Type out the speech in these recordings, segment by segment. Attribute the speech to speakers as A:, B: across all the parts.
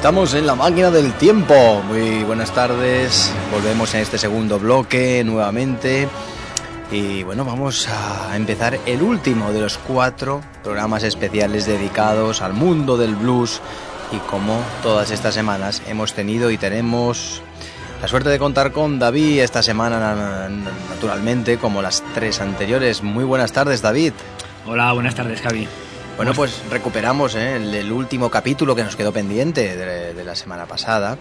A: Estamos en la máquina del tiempo. Muy buenas tardes. Volvemos en este segundo bloque nuevamente. Y bueno, vamos a empezar el último de los cuatro programas especiales dedicados al mundo del blues. Y como todas estas semanas hemos tenido y tenemos la suerte de contar con David esta semana, naturalmente, como las tres anteriores. Muy buenas tardes, David.
B: Hola, buenas tardes, Javi.
A: Bueno, pues recuperamos ¿eh? el, último capítulo que nos quedó pendiente de, la semana pasada.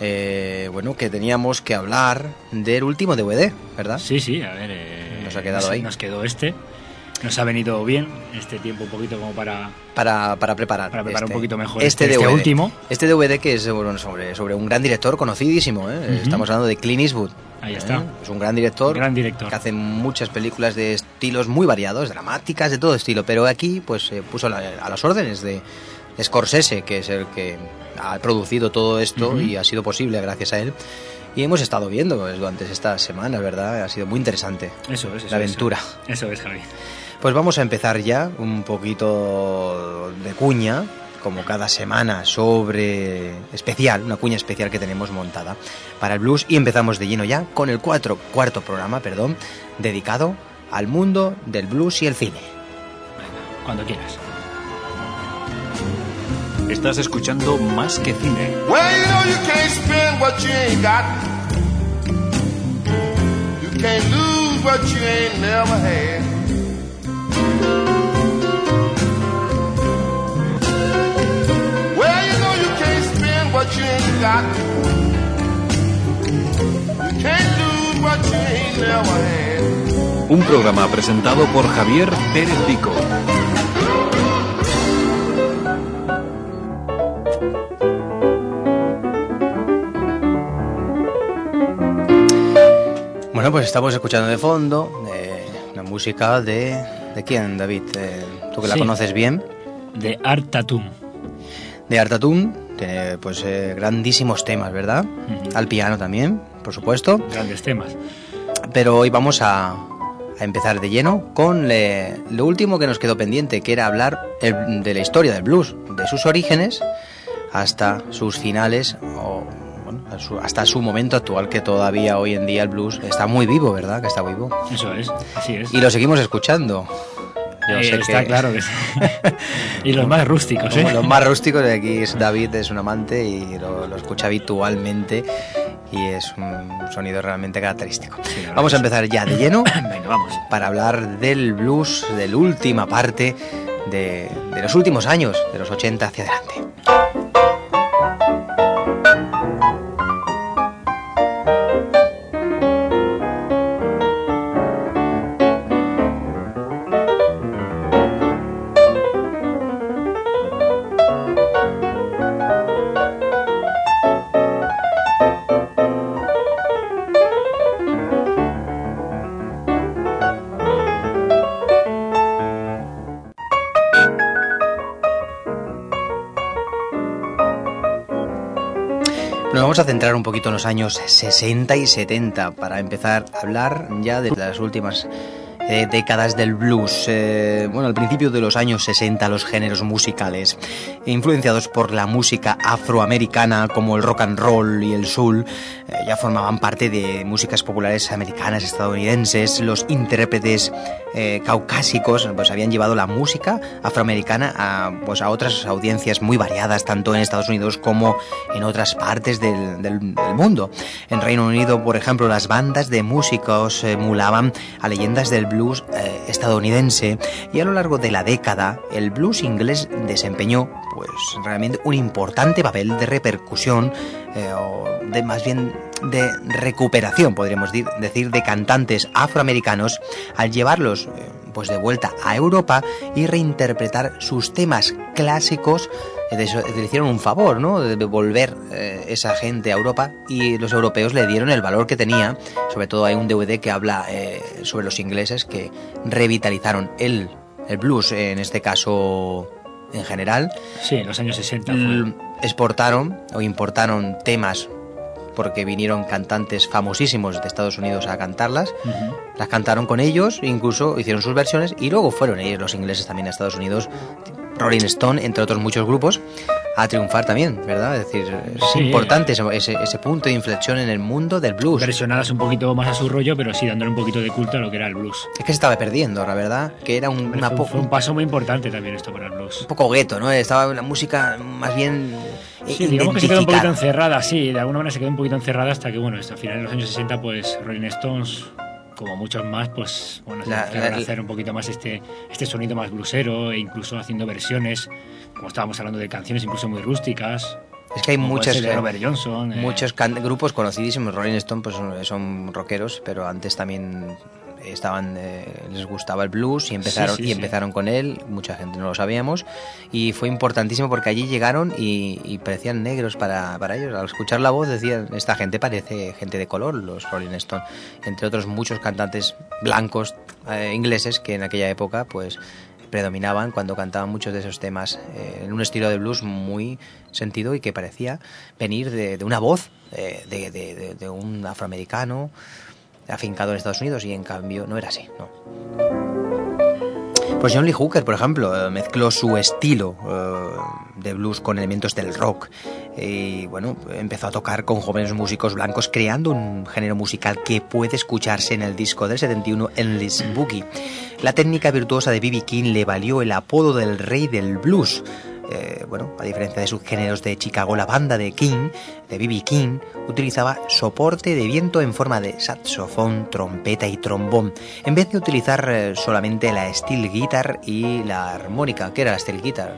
A: Eh, bueno, que teníamos que hablar del último DVD, ¿verdad?
B: Sí, sí, a ver. Eh,
A: nos ha quedado ahí.
B: Nos quedó este. Nos ha venido bien este tiempo un poquito como para...
A: Para, para preparar.
B: Para preparar
A: un
B: este poquito mejor
A: este, DVD, este último. Este DVD que es sobre, sobre un gran director conocidísimo, Estamos hablando de Clint Eastwood.
B: Ahí está. ¿Eh?
A: Es un gran director.
B: Gran director.
A: Que hace muchas películas de estilos muy variados, dramáticas, de todo estilo. Pero aquí, pues, se puso a las órdenes de Scorsese, que es el que ha producido todo esto y ha sido posible gracias a él. Y hemos estado viendo pues, durante estas semanas, ¿verdad? Ha sido muy interesante.
B: Eso es,
A: La aventura.
B: Eso, es, Javi.
A: Pues vamos a empezar ya un poquito de cuña como cada semana, sobre especial, una cuña especial que tenemos montada para el blues y empezamos de lleno ya con el cuatro, cuarto programa, perdón, dedicado al mundo del blues y el cine.
B: cuando quieras.
C: Estás escuchando Más que Cine. Un programa presentado por Javier Pérez Vico.
A: Bueno, pues estamos escuchando de fondo eh, la música de... ¿De quién, David? Eh, ¿Tú que la conoces bien?
B: De Art Tatum.
A: De Art Tatum, tiene pues eh, grandísimos temas, ¿verdad? Al piano también, por supuesto.
B: Grandes temas.
A: Pero hoy vamos a, empezar de lleno con lo último que nos quedó pendiente, que era hablar de la historia del blues, de sus orígenes hasta sus finales o hasta su momento actual, que todavía hoy en día el blues está muy vivo, ¿verdad? Que está vivo.
B: Eso es, así es.
A: Y lo seguimos escuchando.
B: Eh, está claro que sí. y los más rústicos, ¿eh?
A: Los más rústicos, de aquí es David es un amante y lo, escucha habitualmente y es un sonido realmente característico. vamos a empezar ya de lleno
B: Venga, vamos.
A: para hablar del blues, de la última parte de, de los últimos años, de los 80 hacia adelante. A centrar un poquito en los años 60 y 70 para empezar a hablar ya de las últimas eh, décadas del blues. Eh, bueno, al principio de los años 60 los géneros musicales, influenciados por la música afroamericana como el rock and roll y el soul, ya formaban parte de músicas populares americanas, estadounidenses. Los intérpretes caucásicos pues habían llevado la música afroamericana a, pues, a otras audiencias muy variadas, tanto en Estados Unidos como en otras partes del, mundo. En Reino Unido, por ejemplo, las bandas de músicos emulaban a leyendas del blues blues eh, estadounidense y a lo largo de la década el blues inglés desempeñó pues realmente un importante papel de repercusión eh, o de más bien de recuperación podríamos decir de cantantes afroamericanos al llevarlos eh, pues de vuelta a Europa y reinterpretar sus temas clásicos le hicieron un favor, ¿no? De devolver eh, esa gente a Europa y los europeos le dieron el valor que tenía. Sobre todo hay un DVD que habla eh, sobre los ingleses que revitalizaron el, el blues, en este caso en general.
B: Sí, en los años 60.
A: Exportaron o importaron temas porque vinieron cantantes famosísimos de Estados Unidos a cantarlas, las cantaron con ellos, incluso hicieron sus versiones y luego fueron ellos los ingleses también a Estados Unidos Rolling Stone, entre otros muchos grupos, a triunfar también, ¿verdad? Es decir, es importante ese, ese, punto de inflexión en el mundo del blues.
B: Versionadas un poquito más a su rollo, pero sí dándole un poquito de culto a lo que era el blues.
A: Es que se estaba perdiendo, la verdad, que era un,
B: una fue, un paso muy importante también esto para el blues.
A: Un poco gueto, ¿no? Estaba la música más bien
B: Sí, digamos que se quedó un poquito encerrada, sí, de alguna manera se quedó un poquito encerrada hasta que, bueno, hasta finales de los años 60, pues Rolling Stones como muchos más, pues bueno, se a hacer un poquito más este, este sonido más blusero e incluso haciendo versiones, como estábamos hablando de canciones incluso muy rústicas.
A: Es que hay muchos,
B: Robert Johnson,
A: eh. muchos grupos conocidísimos. Rolling Stone pues son rockeros, pero antes también estaban eh, les gustaba el blues y empezaron y empezaron con él. Mucha gente no lo sabíamos. Y fue importantísimo porque allí llegaron y, parecían negros para, para, ellos. Al escuchar la voz decían esta gente parece gente de color los Rolling Stones entre otros muchos cantantes blancos eh, ingleses que en aquella época pues predominaban cuando cantaban muchos de esos temas eh, en un estilo de blues muy sentido y que parecía venir de, una voz de, de un afroamericano afincado en Estados Unidos y en cambio no era así, ¿no? Pues John Lee Hooker, por ejemplo, eh, mezcló su estilo eh, de blues con elementos del rock y bueno, empezó a tocar con jóvenes músicos blancos creando un género musical que puede escucharse en el disco del 71 Endless Boogie. La técnica virtuosa de B.B. King le valió el apodo del rey del blues eh, bueno, a diferencia de sus géneros de Chicago, la banda de King, de B.B. King, utilizaba soporte de viento en forma de saxofón, trompeta y trombón, en vez de utilizar eh, solamente la steel guitar y la armónica. ¿Qué era la steel guitar?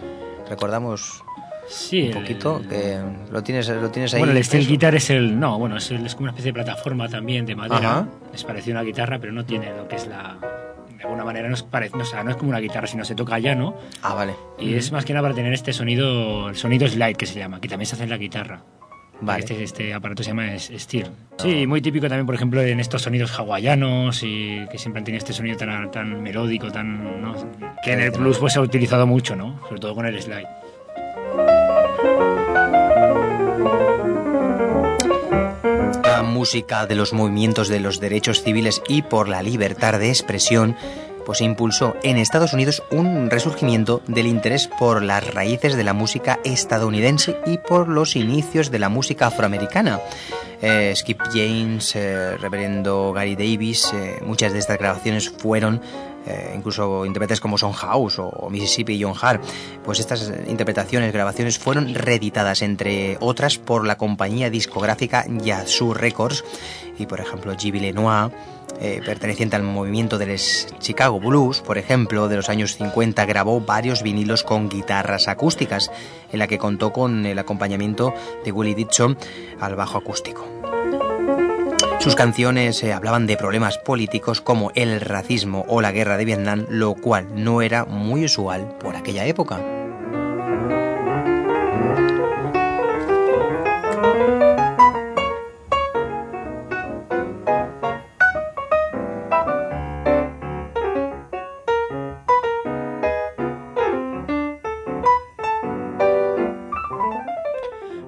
A: Recordamos
B: Sí,
A: un poquito, que lo tienes, lo tienes ahí.
B: Bueno, el steel guitar es el. No, bueno, es, es, como una especie de plataforma también de madera. Es parecido a una guitarra, pero no tiene lo que es la, de alguna manera no es, parece, o sea, no es como una guitarra, sino se toca ya, ¿no?
A: Ah, vale.
B: Y es más que nada para tener este sonido, el sonido slide que se llama, que también se hace en la guitarra. Vale. Este, este aparato se llama Steel. Sí, muy típico también, por ejemplo, en estos sonidos hawaianos y que siempre han tenido este sonido tan, tan melódico, tan, ¿no? que en el blues pues, se ha utilizado mucho, ¿no? Sobre todo con el slide.
A: Música de los movimientos de los derechos civiles y por la libertad de expresión, pues impulsó en Estados Unidos un resurgimiento del interés por las raíces de la música estadounidense y por los inicios de la música afroamericana. Eh, Skip James, eh, Reverendo Gary Davis, eh, muchas de estas grabaciones fueron eh, incluso intérpretes como Son House o, Mississippi John Hart, pues estas interpretaciones, grabaciones fueron reeditadas, entre otras, por la compañía discográfica Yazoo Records y, por ejemplo, G.B. Lenoir, eh, perteneciente al movimiento del Chicago Blues, por ejemplo, de los años 50, grabó varios vinilos con guitarras acústicas, en la que contó con el acompañamiento de Willie Dixon al bajo acústico. Sus canciones eh, hablaban de problemas políticos como el racismo o la guerra de Vietnam, lo cual no era muy usual por aquella época.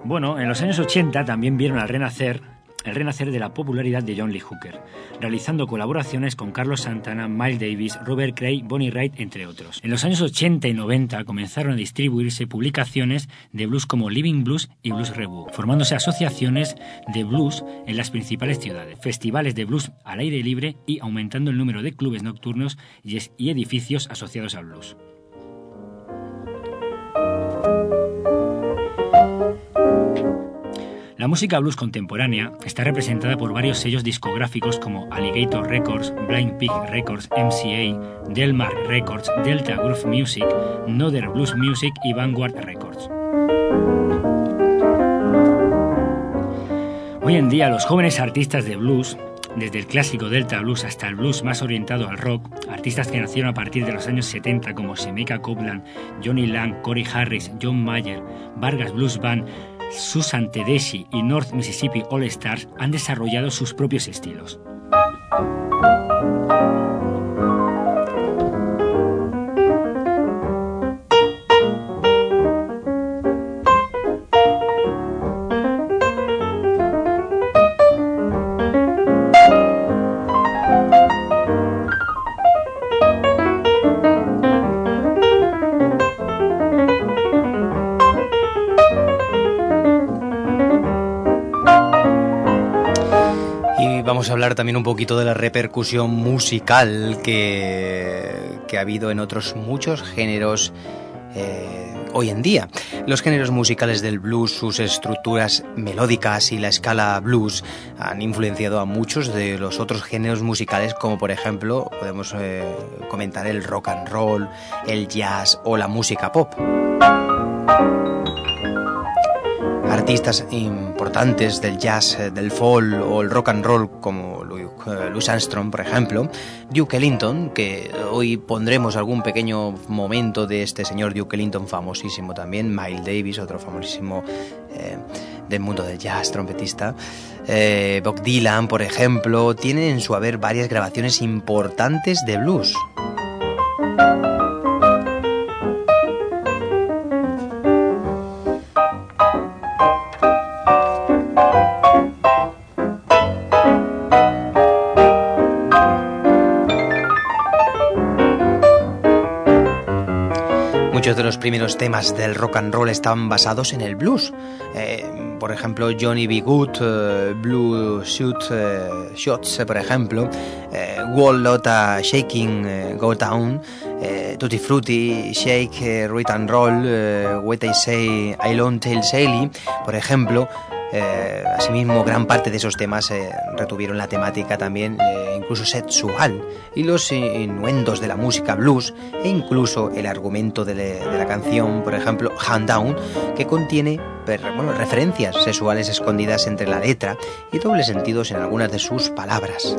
B: Bueno, en los años 80 también vieron al renacer el renacer de la popularidad de John Lee Hooker, realizando colaboraciones con Carlos Santana, Miles Davis, Robert Cray, Bonnie Wright, entre otros. En los años 80 y 90 comenzaron a distribuirse publicaciones de blues como Living Blues y Blues Review, formándose asociaciones de blues en las principales ciudades, festivales de blues al aire libre y aumentando el número de clubes nocturnos y edificios asociados al blues. La música blues contemporánea está representada por varios sellos discográficos como Alligator Records, Blind Pig Records, MCA, Delmar Records, Delta Groove Music, Nother Blues Music y Vanguard Records. Hoy en día los jóvenes artistas de blues desde el clásico Delta Blues hasta el blues más orientado al rock, artistas que nacieron a partir de los años 70 como Semeka Copeland, Johnny Lang, Corey Harris, John Mayer, Vargas Blues Band, Susan Tedeschi y North Mississippi All Stars han desarrollado sus propios estilos.
A: Vamos a hablar también un poquito de la repercusión musical que, que ha habido en otros muchos géneros eh, hoy en día. Los géneros musicales del blues, sus estructuras melódicas y la escala blues han influenciado a muchos de los otros géneros musicales, como por ejemplo podemos eh, comentar el rock and roll, el jazz o la música pop. Artistas importantes del jazz, eh, del folk o el rock and roll como eh, Louis Armstrong, por ejemplo, Duke Ellington, que hoy pondremos algún pequeño momento de este señor Duke Ellington famosísimo también, Miles Davis, otro famosísimo eh, del mundo del jazz, trompetista, Bob Dylan, por ejemplo, tienen en su haber varias grabaciones importantes de blues. Primeros temas del rock and roll estaban basados en el blues. Eh, por ejemplo, Johnny B. Good, eh, Blue Suit eh, Shots, por ejemplo, Wall Lotta Shaking Go Down, Tutti Frutti, Shake, Root and Roll, What I Say, I Long Tail Sally, por ejemplo. Eh, asimismo, gran parte de esos temas eh, retuvieron la temática también eh, incluso sexual y los innuendos de la música blues e incluso el argumento de, la canción, por ejemplo, Hand Down, que contiene referencias sexuales escondidas entre la letra y dobles sentidos en algunas de sus palabras.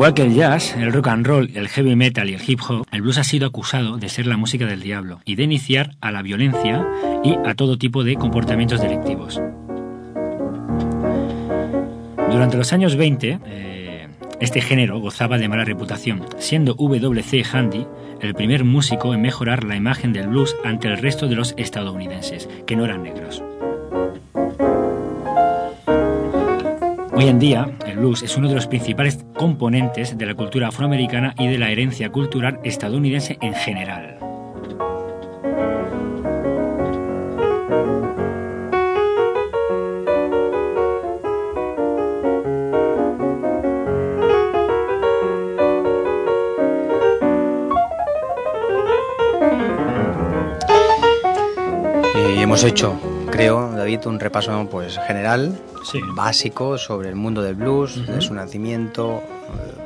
B: Igual que el jazz, el rock and roll, el heavy metal y el hip hop, el blues ha sido acusado de ser la música del diablo y de iniciar a la violencia y a todo tipo de comportamientos delictivos. Durante los años 20, eh, este género gozaba de mala reputación, siendo W.C. Handy el primer músico en mejorar la imagen del blues ante el resto de los estadounidenses, que no eran negros. Hoy en día, el blues es uno de los principales componentes de la cultura afroamericana y de la herencia cultural estadounidense en general.
A: Hemos hecho creo, David, un repaso pues general, básico sobre el mundo del blues, de su nacimiento,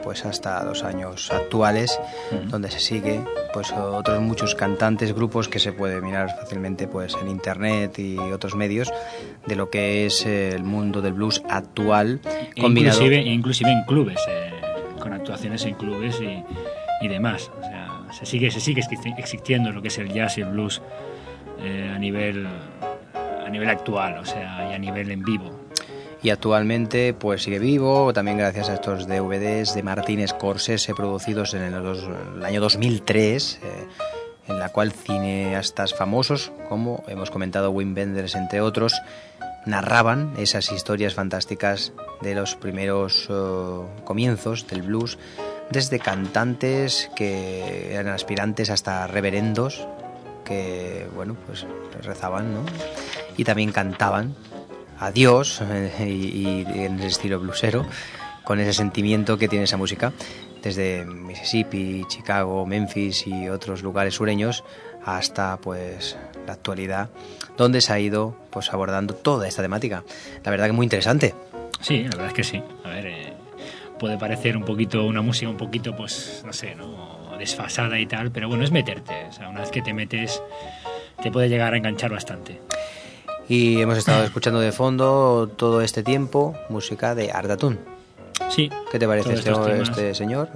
A: pues hasta los años actuales, donde se sigue pues otros muchos cantantes, grupos que se puede mirar fácilmente pues en internet y otros medios de lo que es el mundo del blues actual,
B: combinado... inclusive, inclusive en clubes, eh, con actuaciones en clubes y, y demás. O sea, se sigue, se sigue existiendo lo que es el jazz y el blues eh, a nivel a nivel actual, o sea, y a nivel en vivo.
A: Y actualmente pues sigue vivo, también gracias a estos DVDs de Martínez Scorsese producidos en el, año 2003, eh, en la cual cineastas famosos, como hemos comentado Wim Wenders entre otros, narraban esas historias fantásticas de los primeros oh, comienzos del blues, desde cantantes que eran aspirantes hasta reverendos que bueno pues rezaban ¿no? Y también cantaban a Dios y, en el estilo bluesero con ese sentimiento que tiene esa música desde Mississippi, Chicago, Memphis y otros lugares sureños hasta pues la actualidad donde se ha ido pues abordando toda esta temática la verdad que muy interesante
B: sí la verdad es que sí a ver eh, puede parecer un poquito una música un poquito pues no sé no desfasada y tal, pero bueno, es meterte. O sea, una vez que te metes, te puede llegar a enganchar bastante.
A: Y hemos estado escuchando de fondo todo este tiempo música de Ardatun.
B: Sí.
A: ¿Qué te parece este, este, señor?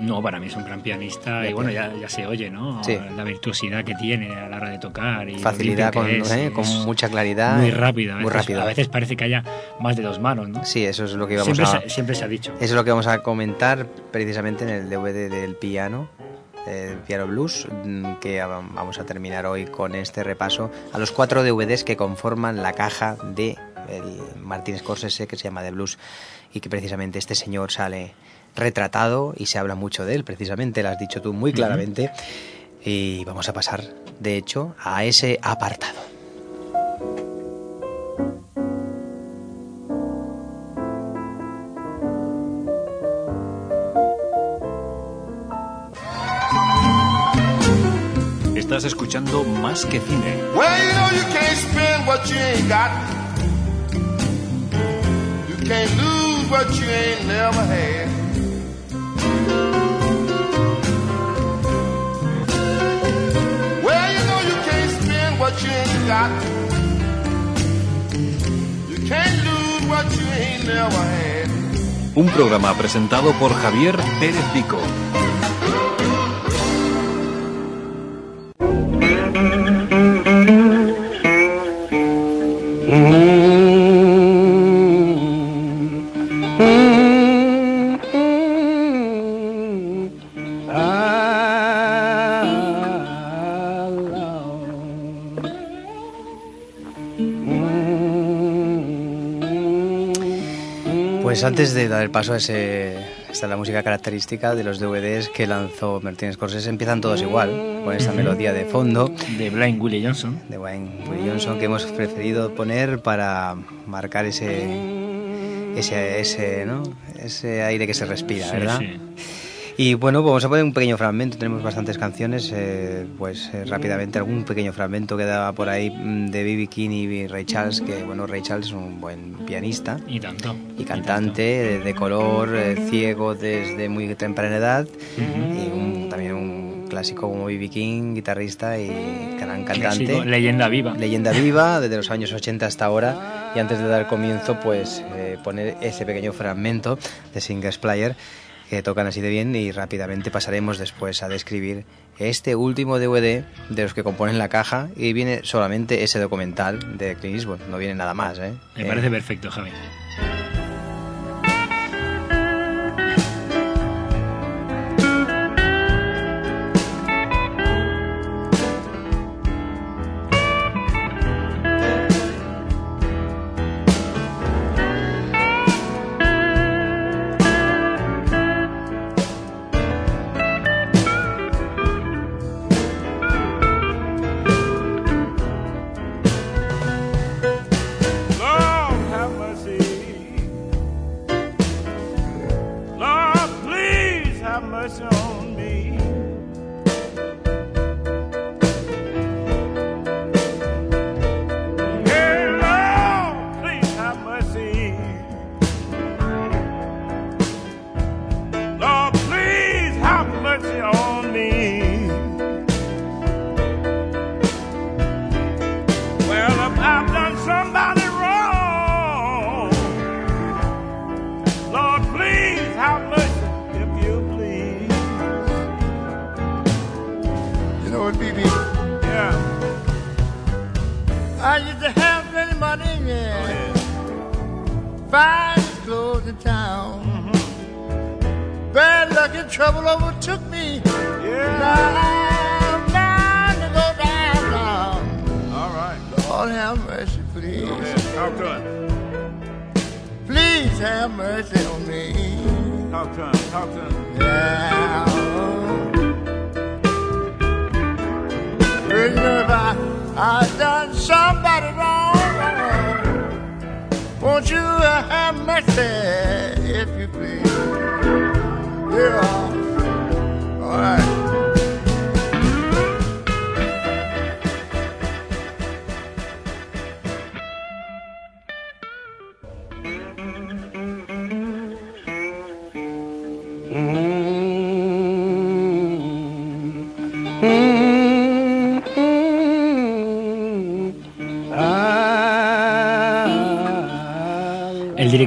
B: No, para mí es un gran pianista y bueno, ya, ya se oye, ¿no? Sí. La virtuosidad que tiene a la hora de tocar. Y
A: Facilidad con, ¿eh? con mucha claridad.
B: Muy rápida. Muy rápido. A veces parece que haya más de dos manos, ¿no?
A: Sí, eso es lo que vamos
B: a... siempre se ha dicho.
A: Eso es lo que vamos a comentar precisamente en el DVD del piano el Piano Blues, mm, que vamos a terminar hoy con este repaso a los cuatro DVDs que conforman la caja de el Martin Scorsese que se llama The Blues y que precisamente este señor sale retratado y se habla mucho de él, precisamente, lo has dicho tú muy claramente. Y vamos a pasar, de hecho, a ese apartado.
C: Estás escuchando Más que Cine.
D: Well, you know you can't spend what you ain't got. You can't lose what you ain't never had. Well, you know you can't spend what you ain't got. You can't lose what you ain't never had.
C: Un programa presentado por Javier Pérez Vico.
A: Pues antes de dar el paso a ese, esta es la música característica de los DVDs que lanzó Martin Scorsese, empiezan todos igual, con esta melodía de fondo
B: De Blind Willie Johnson.
A: de Wayne Willie Johnson que hemos preferido poner para marcar ese ese ese, ¿no? ese aire que se respira,
B: Sí,
A: ¿verdad?
B: sí.
A: Y bueno, pues vamos a poner un pequeño fragmento, tenemos bastantes canciones, eh, pues eh, rápidamente algún pequeño fragmento que daba por ahí mm, de B.B. King y Ray Charles, que bueno, Ray Charles es un buen pianista
B: Y tanto.
A: y cantante de, de color, eh, ciego desde muy temprana edad y un- también un clásico como B.B. King, guitarrista y gran cantante.
B: Clásico, leyenda viva.
A: Leyenda viva desde los años 80 hasta ahora y antes de dar comienzo pues eh, poner ese pequeño fragmento de Singers Player que tocan así de bien y rápidamente pasaremos después a describir este último DVD de los que componen la caja y viene solamente ese documental de Clint Eastwood, no viene nada más, ¿eh?
B: Me parece perfecto, Javi.
D: I, done somebody wrong, won't you uh, have mercy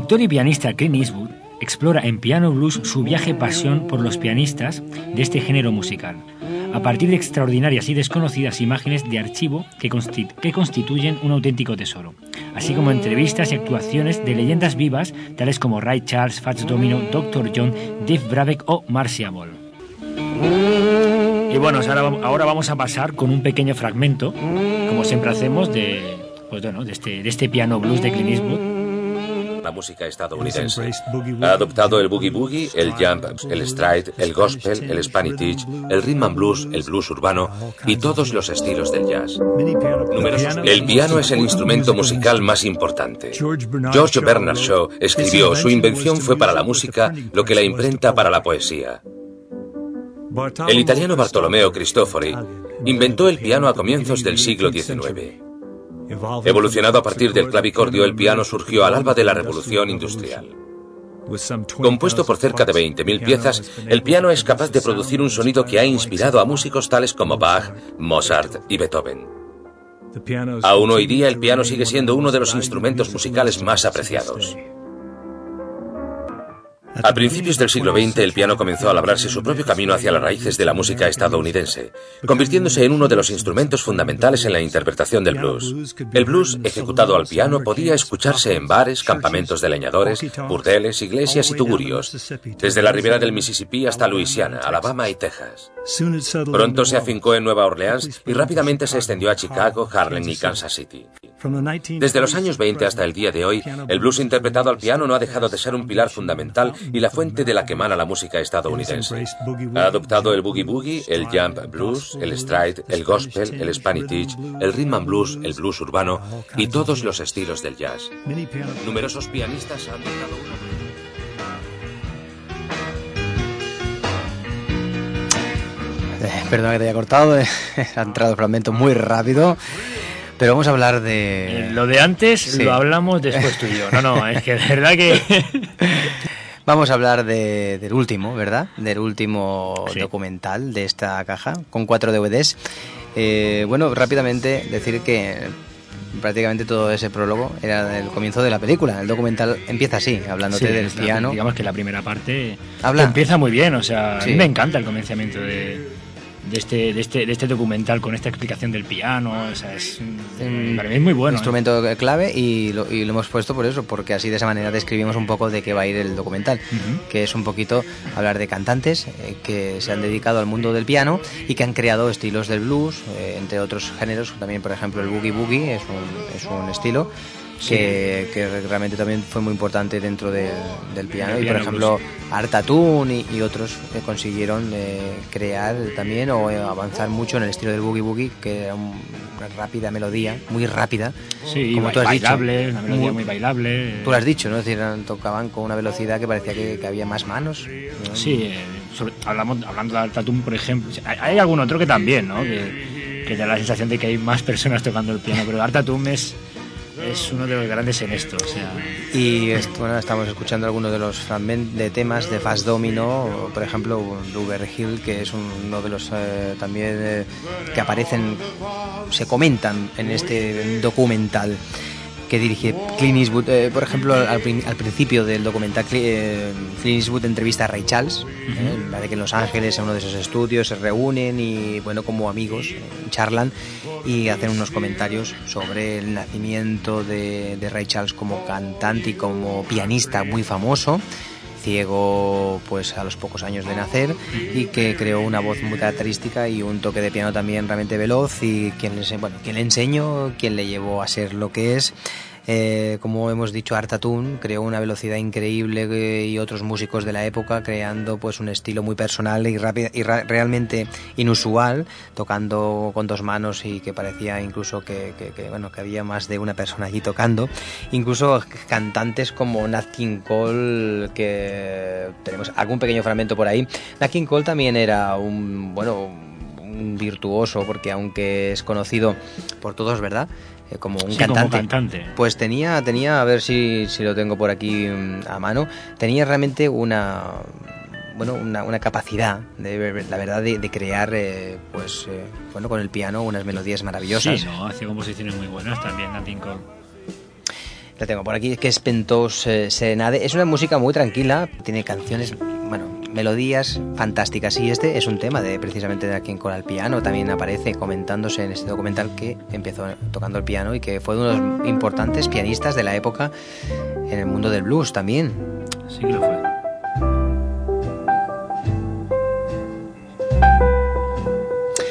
B: Director y pianista Clint Eastwood explora en Piano Blues su viaje pasión por los pianistas de este género musical, a partir de extraordinarias y desconocidas imágenes de archivo que, consti- que constituyen un auténtico tesoro, así como entrevistas y actuaciones de leyendas vivas tales como Ray Charles, Fats Domino, Dr. John, Dave Brabeck o Marcia Ball. Y bueno, ahora, vamos a pasar con un pequeño fragmento, como siempre hacemos, de pues este, de este piano blues de Clint Eastwood
E: la música estadounidense. Ha adoptado el boogie boogie, el jump, el stride, el gospel, el Spanish el rhythm and blues, el blues urbano y todos los estilos del jazz. El piano es el instrumento musical más importante. George Bernard Shaw escribió, su invención fue para la música lo que la imprenta para la poesía. El italiano Bartolomeo Cristofori inventó el piano a comienzos del siglo XIX. Evolucionado a partir del clavicordio, el piano surgió al alba de la revolución industrial. Compuesto por cerca de 20.000 piezas, el piano es capaz de producir un sonido que ha inspirado a músicos tales como Bach, Mozart y Beethoven. Aún hoy día el piano sigue siendo uno de los instrumentos musicales más apreciados. A principios del siglo XX, el piano comenzó a labrarse su propio camino hacia las raíces de la música estadounidense, convirtiéndose en uno de los instrumentos fundamentales en la interpretación del blues. El blues, ejecutado al piano, podía escucharse en bares, campamentos de leñadores, burdeles, iglesias y tugurios, desde la ribera del Mississippi hasta Luisiana, Alabama y Texas. Pronto se afincó en Nueva Orleans y rápidamente se extendió a Chicago, Harlem y Kansas City. Desde los años 20 hasta el día de hoy, el blues interpretado al piano no ha dejado de ser un pilar fundamental y la fuente de la que emana la música estadounidense. Ha adoptado el boogie boogie, el jump blues, el stride, el gospel, el Spanish el rhythm and blues, el blues urbano y todos los estilos del jazz. Numerosos pianistas han tocado una...
A: Eh, perdona que te haya cortado, eh, ha entrado el fragmento muy rápido. Pero vamos a hablar de...
B: Eh, lo de antes lo hablamos después tú y yo. No, no, es que de verdad que...
A: Vamos a hablar del último, ¿verdad? Del último documental de esta caja, con cuatro DVDs. Eh, bueno, rápidamente decir que prácticamente todo ese prólogo era el comienzo de la película. El documental empieza así, hablándote del piano.
B: digamos que la primera parte empieza muy bien, o sea, a mí me encanta el comenzamiento de de este, de este, de este documental con esta explicación del piano. O sea, es, para mí es muy bueno.
A: ¿eh? Instrumento clave y lo, y lo, hemos puesto por eso, porque así de esa manera describimos un poco de qué va a ir el documental, que es un poquito hablar de cantantes eh, que se han dedicado al mundo del piano y que han creado estilos del blues, eh, entre otros géneros. También, por ejemplo, el boogie boogie es un, es un estilo que, realmente también fue muy importante dentro del piano. y por ejemplo, Artatun y, y, otros que consiguieron eh, crear también o avanzar mucho en el estilo del boogie boogie, que era una rápida melodía, muy rápida.
B: Sí, como tú has bailable, dicho. una melodía muy, bailable.
A: Tú lo has dicho, ¿no? Es decir, tocaban con una velocidad que parecía que, había más manos.
B: Sí, eh, hablamos, hablando de Artatun, por ejemplo, hay, hay, algún otro que también, ¿no? Que, que da la sensación de que hay más personas tocando el piano, pero Artatun es es uno de los grandes en esto. O sea.
A: Y bueno, estamos escuchando algunos de los fragmentos de temas de Fast Domino, por ejemplo, Ruber Hill, que es uno de los eh, también eh, que aparecen, se comentan en este documental que dirige Clint Eastwood. Eh, por ejemplo, al, principio del documental, eh, Clint Eastwood entrevista a Ray Charles, eh, de que en Los Ángeles, en uno de esos estudios, se reúnen y, bueno, como amigos, charlan y hacen unos comentarios sobre el nacimiento de, de Ray Charles como cantante y como pianista muy famoso ciego pues a los pocos años de nacer y que creó una voz muy característica y un toque de piano también realmente veloz y quien le, quien le enseñó, quien le llevó a ser lo que es eh, como hemos dicho, Artatun creó una velocidad increíble eh, y otros músicos de la época creando pues un estilo muy personal y, y realmente inusual, tocando con dos manos y que parecía incluso que, bueno, que había más de una persona allí tocando. Incluso cantantes como Nat King Cole, que tenemos algún pequeño fragmento por ahí. Nat King Cole también era un, bueno, un virtuoso porque aunque es conocido por todos, ¿verdad? Eh, como un cantante. Pues tenía, tenía, a ver si, si lo tengo por aquí mm, a mano, tenía realmente una bueno, una, una, capacidad, de, la verdad, de, crear, eh, pues, eh, bueno, con el piano unas melodías maravillosas.
B: Sí, ¿no? Hacía composiciones muy buenas también, Nat Cole.
A: La tengo por aquí, que es Pentos Serenade. Es una música muy tranquila, tiene canciones, bueno, melodías fantásticas. Y este es un tema de precisamente de quien con el piano. También aparece comentándose en este documental que empezó tocando el piano y que fue uno de los importantes pianistas de la época en el mundo del blues también.
B: Sí que lo fue.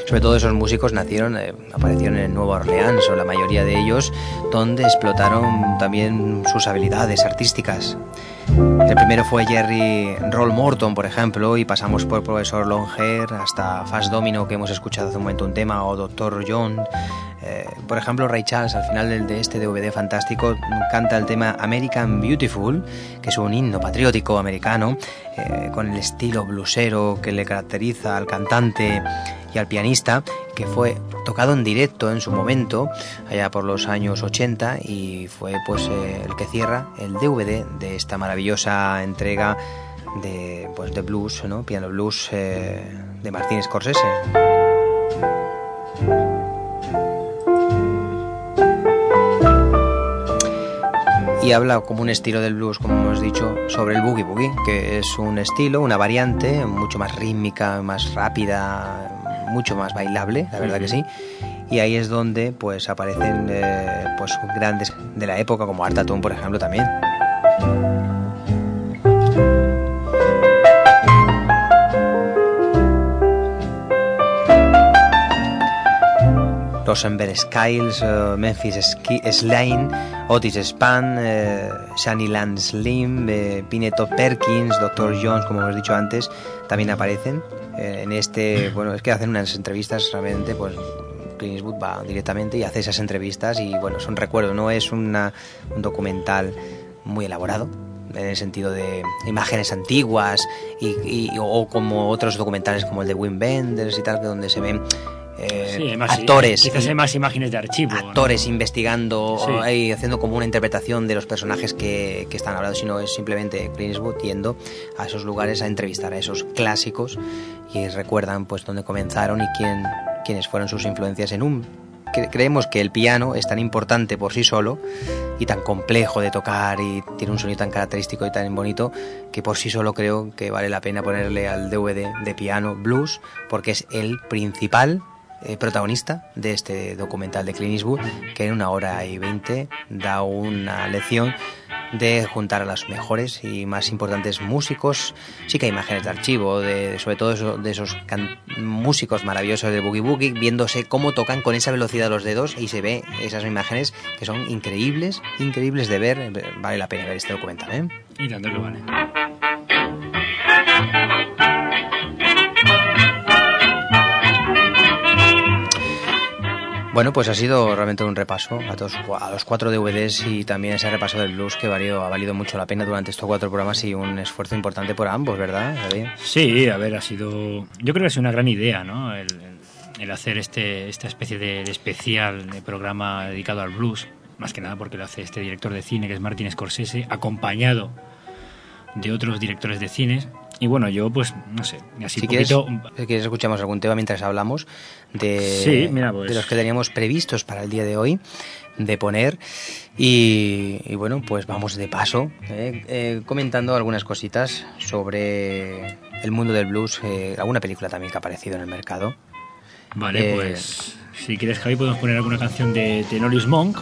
A: Sobre todo esos músicos nacieron, eh, aparecieron en Nueva Orleans, o la mayoría de ellos, donde explotaron también sus habilidades artísticas. El primero fue Jerry Roll Morton, por ejemplo, y pasamos por Profesor Longhair hasta Fast Domino, que hemos escuchado hace un momento un tema, o Doctor John. Eh, por ejemplo, Ray Charles, al final de este DVD fantástico, canta el tema American Beautiful, que es un himno patriótico americano, eh, con el estilo blusero que le caracteriza al cantante y al pianista, que fue tocado en directo en su momento, allá por los años 80, y fue pues eh, el que cierra el DVD de esta maravillosa entrega de, pues, de blues, ¿no? piano blues de Martín Scorsese. y habla como un estilo del blues, como hemos dicho, sobre el boogie boogie, que es un estilo, una variante mucho más rítmica, más rápida, mucho más bailable, la verdad que sí. Y ahí es donde pues aparecen eh, pues grandes de la época como Art por ejemplo, también. Rosenberg Skiles, uh, Memphis Slane, Otis Spann, Shani Land Slim, uh, Pineto Perkins, Dr. Jones, como hemos dicho antes, también aparecen eh, en este. Bueno, es que hacen unas entrevistas realmente, pues. Clint Eastwood va directamente y hace esas entrevistas y bueno, son recuerdos, no es una, un documental muy elaborado, en el sentido de imágenes antiguas y, o como otros documentales como el de Wim Wenders y tal, donde se ven eh, actores.
B: Quizás hay más imágenes de archivo.
A: Actores investigando y haciendo como una interpretación de los personajes que, que están hablando, sino es simplemente Clint Eastwood yendo a esos lugares a entrevistar a esos clásicos y recuerdan pues dónde comenzaron y quién, quiénes fueron sus influencias en un creemos que el piano es tan importante por sí solo y tan complejo de tocar y tiene un sonido tan característico y tan bonito que por sí solo creo que vale la pena ponerle al DVD de piano blues porque es el principal eh, protagonista de este documental de Clint que en una hora y veinte da una lección de juntar a los mejores y más importantes músicos. Sí que hay imágenes de archivo, de, sobre todo de esos músicos maravillosos de Boogie Boogie, viéndose cómo tocan con esa velocidad los dedos y se ve esas imágenes que son increíbles, increíbles de ver. Vale la pena ver este documental, ¿eh?
B: Y tanto vale.
A: Bueno, pues ha sido realmente un repaso a, todos, a los cuatro DVDs y también ese repaso del blues que ha valido, mucho la pena durante estos cuatro programas y un esfuerzo importante por ambos, ¿verdad?
B: Sí, a ver, ha sido. Yo creo que ha sido una gran idea, ¿no? El, hacer este, esta especie de, especial de programa dedicado al blues, más que nada porque lo hace este director de cine que es Martin Scorsese, acompañado de otros directores de cine y bueno, yo pues, no sé, así
A: si
B: poquito...
A: Quieres, si quieres escuchamos algún tema mientras hablamos de,
B: pues.
A: de los que teníamos previstos para el día de hoy de poner y, bueno, pues vamos de paso eh, eh, comentando algunas cositas sobre el mundo del blues, eh, alguna película también que ha aparecido en el mercado.
B: Vale, pues si quieres Javi podemos poner alguna canción de Tenorius Monk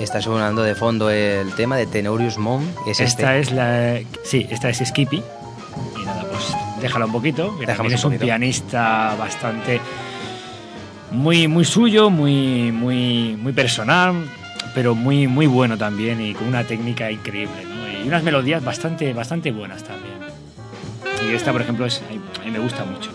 A: Está sonando de fondo el tema de Tenorius Monk.
B: ¿Es esta este? es la. Sí, esta es Skippy y nada, pues déjalo un poquito, que también es un, pianista bastante muy muy suyo, muy muy muy personal, pero muy muy bueno también y con una técnica increíble, ¿no? Y unas melodías bastante bastante buenas también. Y esta, por ejemplo, es, a mí me gusta mucho.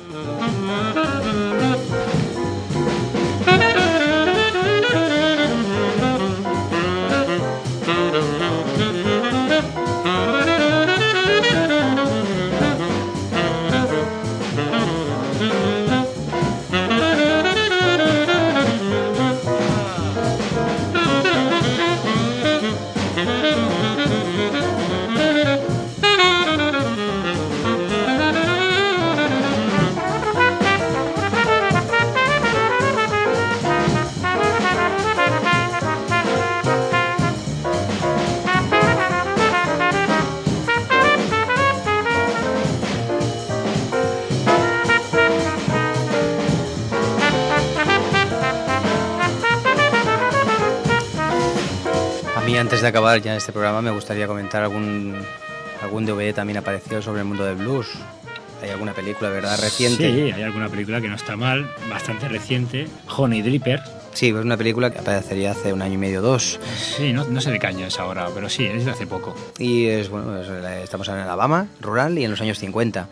A: Este programa me gustaría comentar algún, algún DVD también aparecido sobre el mundo del blues. hay alguna película, ¿verdad? Reciente.
B: Sí, hay alguna película que no está mal, bastante reciente. Honey Dripper.
A: Sí, es una película que aparecería hace un año y medio, dos.
B: Sí, no, no sé de qué año es ahora, pero sí, es de hace poco.
A: Y es, bueno, es- estamos en Alabama, rural, y en los años 50.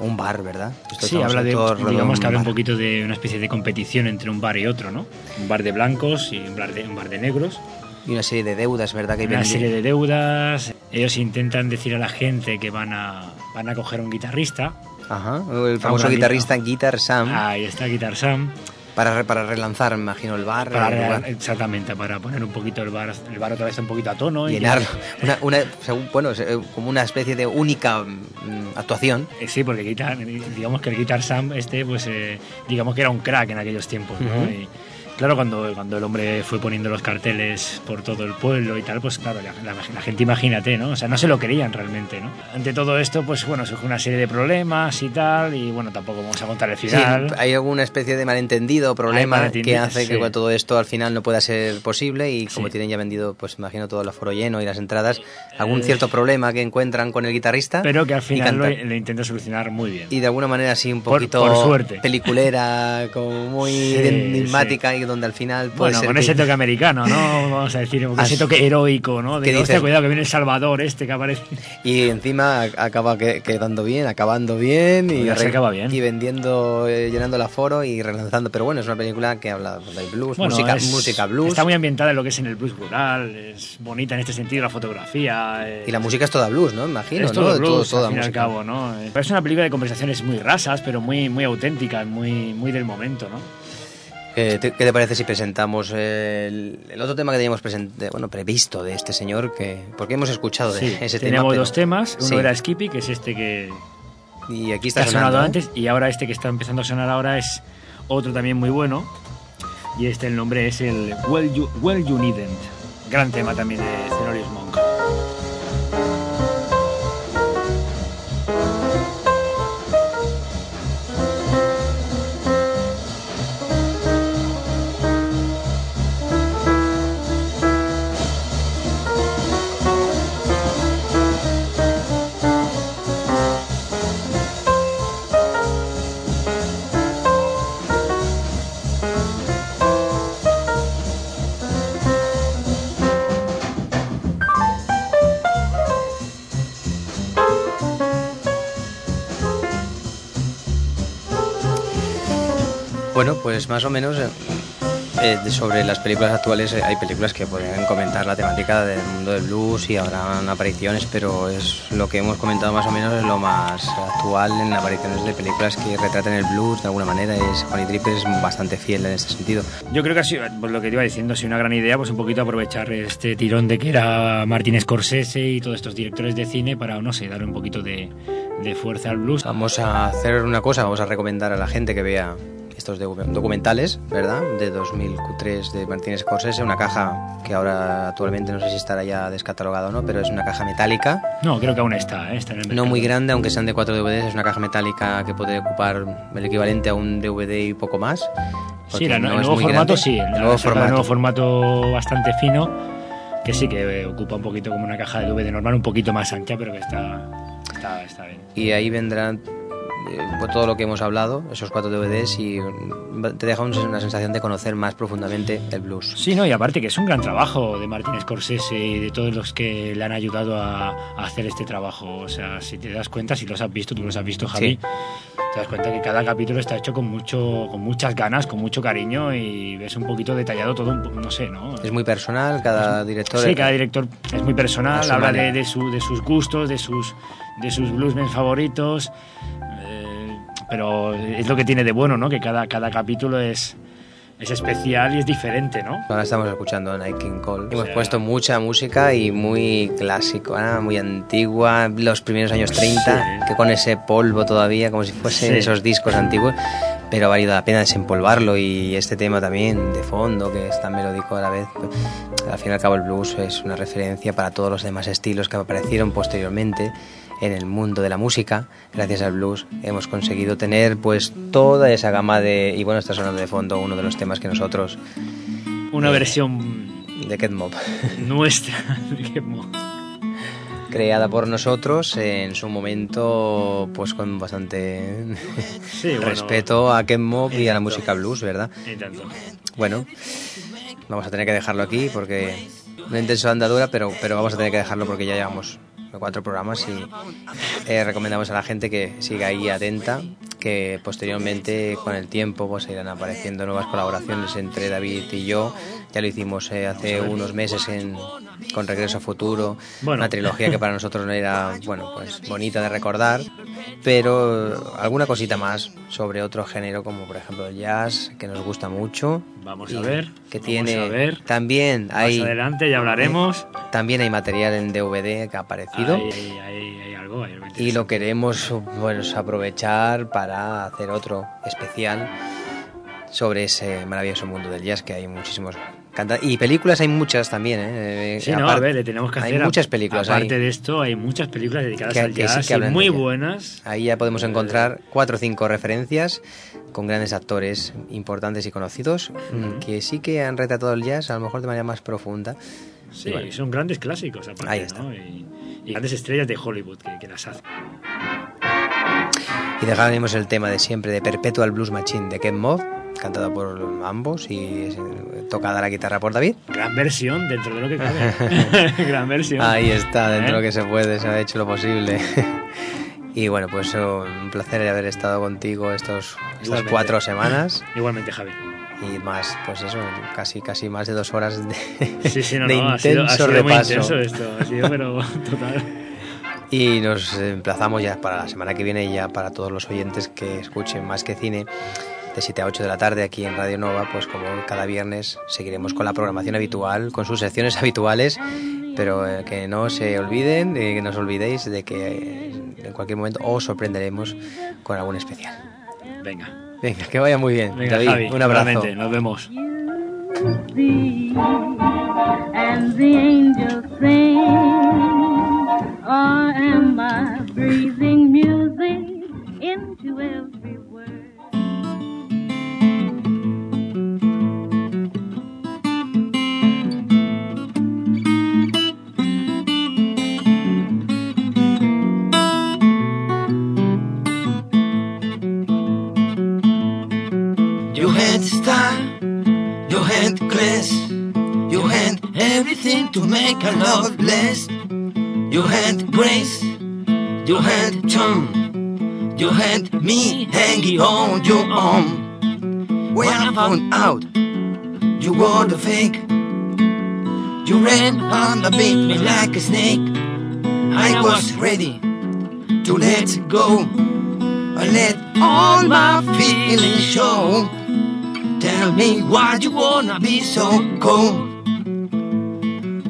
A: Un bar, ¿verdad? Esto
B: Sí, habla de, digamos que habla un poquito de una especie de competición entre un bar y otro, ¿no? Un bar de blancos y un bar de, un bar de negros.
A: Y una serie de deudas, ¿verdad? Que
B: Una serie de deudas. Ellos intentan decir a la gente que van a, van a coger un guitarrista.
A: Ajá, el famoso guitarrista Guitar Sam,
B: Ahí está Guitar Sam.
A: para, para relanzar, me imagino, el bar.
B: Para,
A: el lugar,
B: exactamente, para poner un poquito el bar, el bar otra vez un poquito a tono. y
A: llenarlo. Una, una, bueno, se- como una especie de única mm, actuación.
B: Eh, Sí, porque Guitar, digamos que el Guitar Sam este, pues eh, digamos que era un crack en aquellos tiempos, ¿no?
A: Ujú.
B: Y, claro, cuando, cuando el hombre fue poniendo los carteles por todo el pueblo y tal, pues claro, la, la- la gente imagínate, ¿no? O sea, no se lo creían realmente, ¿no? Ante todo esto, pues bueno, surge una serie de problemas y tal, y bueno, tampoco vamos a contar el
A: Sí,
B: final.
A: hay alguna especie de malentendido, problema que hace que
B: sí.
A: todo esto al final no pueda ser posible y como
B: Sí.
A: tienen ya vendido, pues imagino todo el aforo lleno y las entradas, algún
B: Eh,
A: cierto problema que encuentran con el guitarrista.
B: Pero que al final lo, lo intenta solucionar muy bien.
A: Y de alguna manera así un
B: Por-
A: poquito
B: por suerte.
A: peliculera, como muy
B: Sí,
A: enigmática y donde al final puede
B: Bueno,
A: ser
B: con
A: que-
B: ese toque americano, ¿no? Vamos a decir, con ese toque heroico, ¿no? De
A: ¿Qué
B: que, hostia, cuidado que viene el Salvador este que aparece.
A: Y encima acaba que- quedando bien, acabando bien y,
B: se
A: re-
B: acaba bien.
A: y vendiendo, eh, llenando el aforo y relanzando. Pero bueno, es una película que habla del blues,
B: Bueno,
A: música,
B: es-
A: música blues.
B: Está muy ambientada en lo que es en el blues rural, es bonita en este sentido la fotografía. eh,
A: Y la música es toda blues, ¿no? Imagino,
B: es
A: ¿no?
B: todo blues,
A: toda
B: al fin y al cabo, ¿no? Eh, Es una película de conversaciones muy rasas, pero muy, muy auténticas, muy, muy del momento, ¿no?
A: ¿Qué te, qué te parece si presentamos el, el otro tema que teníamos presente, bueno, previsto de este señor? que Porque hemos escuchado de
B: Sí,
A: ese tema. pero-
B: dos temas, uno
A: Sí.
B: era Skippy, que es este que,
A: Y aquí está
B: ha sonado
A: sonando, ¿eh?
B: antes, y ahora este que está empezando a sonar ahora es otro también muy bueno, y este el nombre es el Well You, well you Needn't, gran tema también de Thelonious Monk.
A: Pues más o menos eh, eh, sobre las películas actuales eh, hay películas que podrían comentar la temática del mundo del blues y habrán apariciones, pero es lo que hemos comentado más o menos es lo más actual en apariciones de películas que retraten el blues de alguna manera. Es Honey Dripper es bastante fiel en este sentido.
B: Yo creo que ha sido, pues lo que te iba diciendo, ha sido una gran idea, pues un poquito aprovechar este tirón de que era Martin Scorsese y todos estos directores de cine para, no sé, dar un poquito de, de fuerza al blues.
A: Vamos a hacer una cosa, vamos a recomendar a la gente que vea estos docu- documentales, ¿verdad? De 2003 de Martin Scorsese, una caja que ahora actualmente no sé si estará ya descatalogada o no, pero es una caja metálica
B: No, creo que aún está, ¿eh? está en el
A: No muy grande, aunque sean de 4 DVDs, es una caja metálica que puede ocupar el equivalente a un DVD y poco más.
B: Sí, la-
A: no
B: el nuevo formato
A: grande.
B: sí, el,
A: El nuevo formato.
B: nuevo formato bastante fino, que sí que ocupa un poquito como una caja de DVD normal, un poquito más ancha, pero que está, está, está bien.
A: Y ahí vendrán eh, pues todo lo que hemos hablado, esos cuatro DVDs, y mm, te deja un- una sensación de conocer más profundamente el blues.
B: Sí, no, y aparte que es un gran trabajo de Martin Scorsese y de todos los que le han ayudado a, a hacer este trabajo. O sea, si te das cuenta, si los has visto, tú los has visto, Javi,
A: Sí.
B: te das cuenta que cada capítulo está hecho con mucho, con muchas ganas, con mucho cariño y ves un poquito detallado todo, no sé, ¿no?
A: Es muy personal, cada director.
B: Sí, cada director es muy personal, habla de, de su- de sus gustos, de sus, de sus bluesmen favoritos, eh, pero es lo que tiene de bueno, ¿no? Que cada, cada capítulo es, es especial y es diferente, ¿no?
A: Ahora estamos escuchando Night King Cole. Hemos
B: sea-
A: puesto mucha música y muy clásico, ¿eh? muy antigua, los primeros años 30,
B: Sí.
A: que con ese polvo todavía, como si fuesen
B: Sí.
A: esos discos antiguos, pero ha valido la pena desempolvarlo y este tema también de fondo, que es tan melódico a la vez. Al fin y al cabo el blues es una referencia para todos los demás estilos que aparecieron posteriormente en el mundo de la música. Gracias al blues hemos conseguido tener pues toda esa gama de... Y bueno, está sonando de fondo uno de los temas que nosotros
B: Una
A: Eh.
B: versión
A: de Mob.
B: nuestra. de
A: creada por nosotros en su momento, pues con bastante respeto a Ken Mob y a la música blues, ¿verdad? Bueno, vamos a tener que dejarlo aquí porque una intensa andadura, pero, pero vamos a tener que dejarlo porque ya llevamos cuatro programas y eh, recomendamos a la gente que siga ahí atenta, que posteriormente con el tiempo pues irán apareciendo nuevas colaboraciones entre David y yo. Ya lo hicimos eh, hace unos meses en, con Regreso a Futuro, una trilogía que para nosotros no era bueno pues bonita de recordar, pero alguna cosita más sobre otro género como por ejemplo el jazz que nos gusta mucho.
B: Vamos a ver.
A: Que tiene también hay
B: más adelante ya hablaremos.
A: También hay material en DVD que ha aparecido. Y lo queremos pues, aprovechar para hacer otro especial sobre ese maravilloso mundo del jazz que hay muchísimos y películas hay muchas también, ¿eh?
B: Sí, no, a ver, le tenemos que hacer.
A: Hay muchas películas.
B: Aparte de esto, hay muchas películas dedicadas al jazz y muy buenas.
A: Ahí ya podemos encontrar cuatro o cinco referencias con grandes actores importantes y conocidos que sí que han retratado el jazz a lo mejor de manera más profunda.
B: Sí, son grandes clásicos, aparte, Ahí está. ¿no? Y, grandes estrellas de Hollywood que, que las hacen.
A: Y dejaremos el tema de siempre de Perpetual Blues Machine de Ken Moff cantado por ambos y tocada la guitarra por David.
B: Gran versión dentro de lo que cabe. Gran versión.
A: Ahí está, dentro de lo ¿Eh? que se puede, se ha hecho lo posible. y bueno, pues un placer haber estado contigo estos, estas cuatro semanas.
B: Igualmente, Javi.
A: Y más, pues eso, casi casi más de dos horas de,
B: sí, sí, no,
A: de
B: no,
A: intenso
B: ha sido,
A: repaso. Muy
B: intenso esto, ha sido pero total.
A: Y nos emplazamos ya para la semana que viene, ya para todos los oyentes que escuchen más que cine, de 7 a 8 de la tarde aquí en Radio Nova, pues como cada viernes seguiremos con la programación habitual, con sus secciones habituales, pero eh, que no se olviden, eh, que no os olvidéis de que eh, en cualquier momento os sorprenderemos con algún especial.
B: Venga.
A: Venga, que vaya muy bien.
B: Venga,
A: David, un abrazo.
B: Nos vemos.
F: Found out you want to fake, you ran on the beat me like a snake. I was ready to let go. I let all my feelings show. Tell me why you wanna be so cold.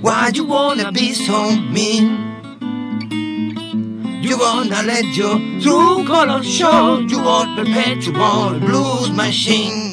F: Why you wanna be so mean? You wanna let your true colors show. You want perpetual blues machine.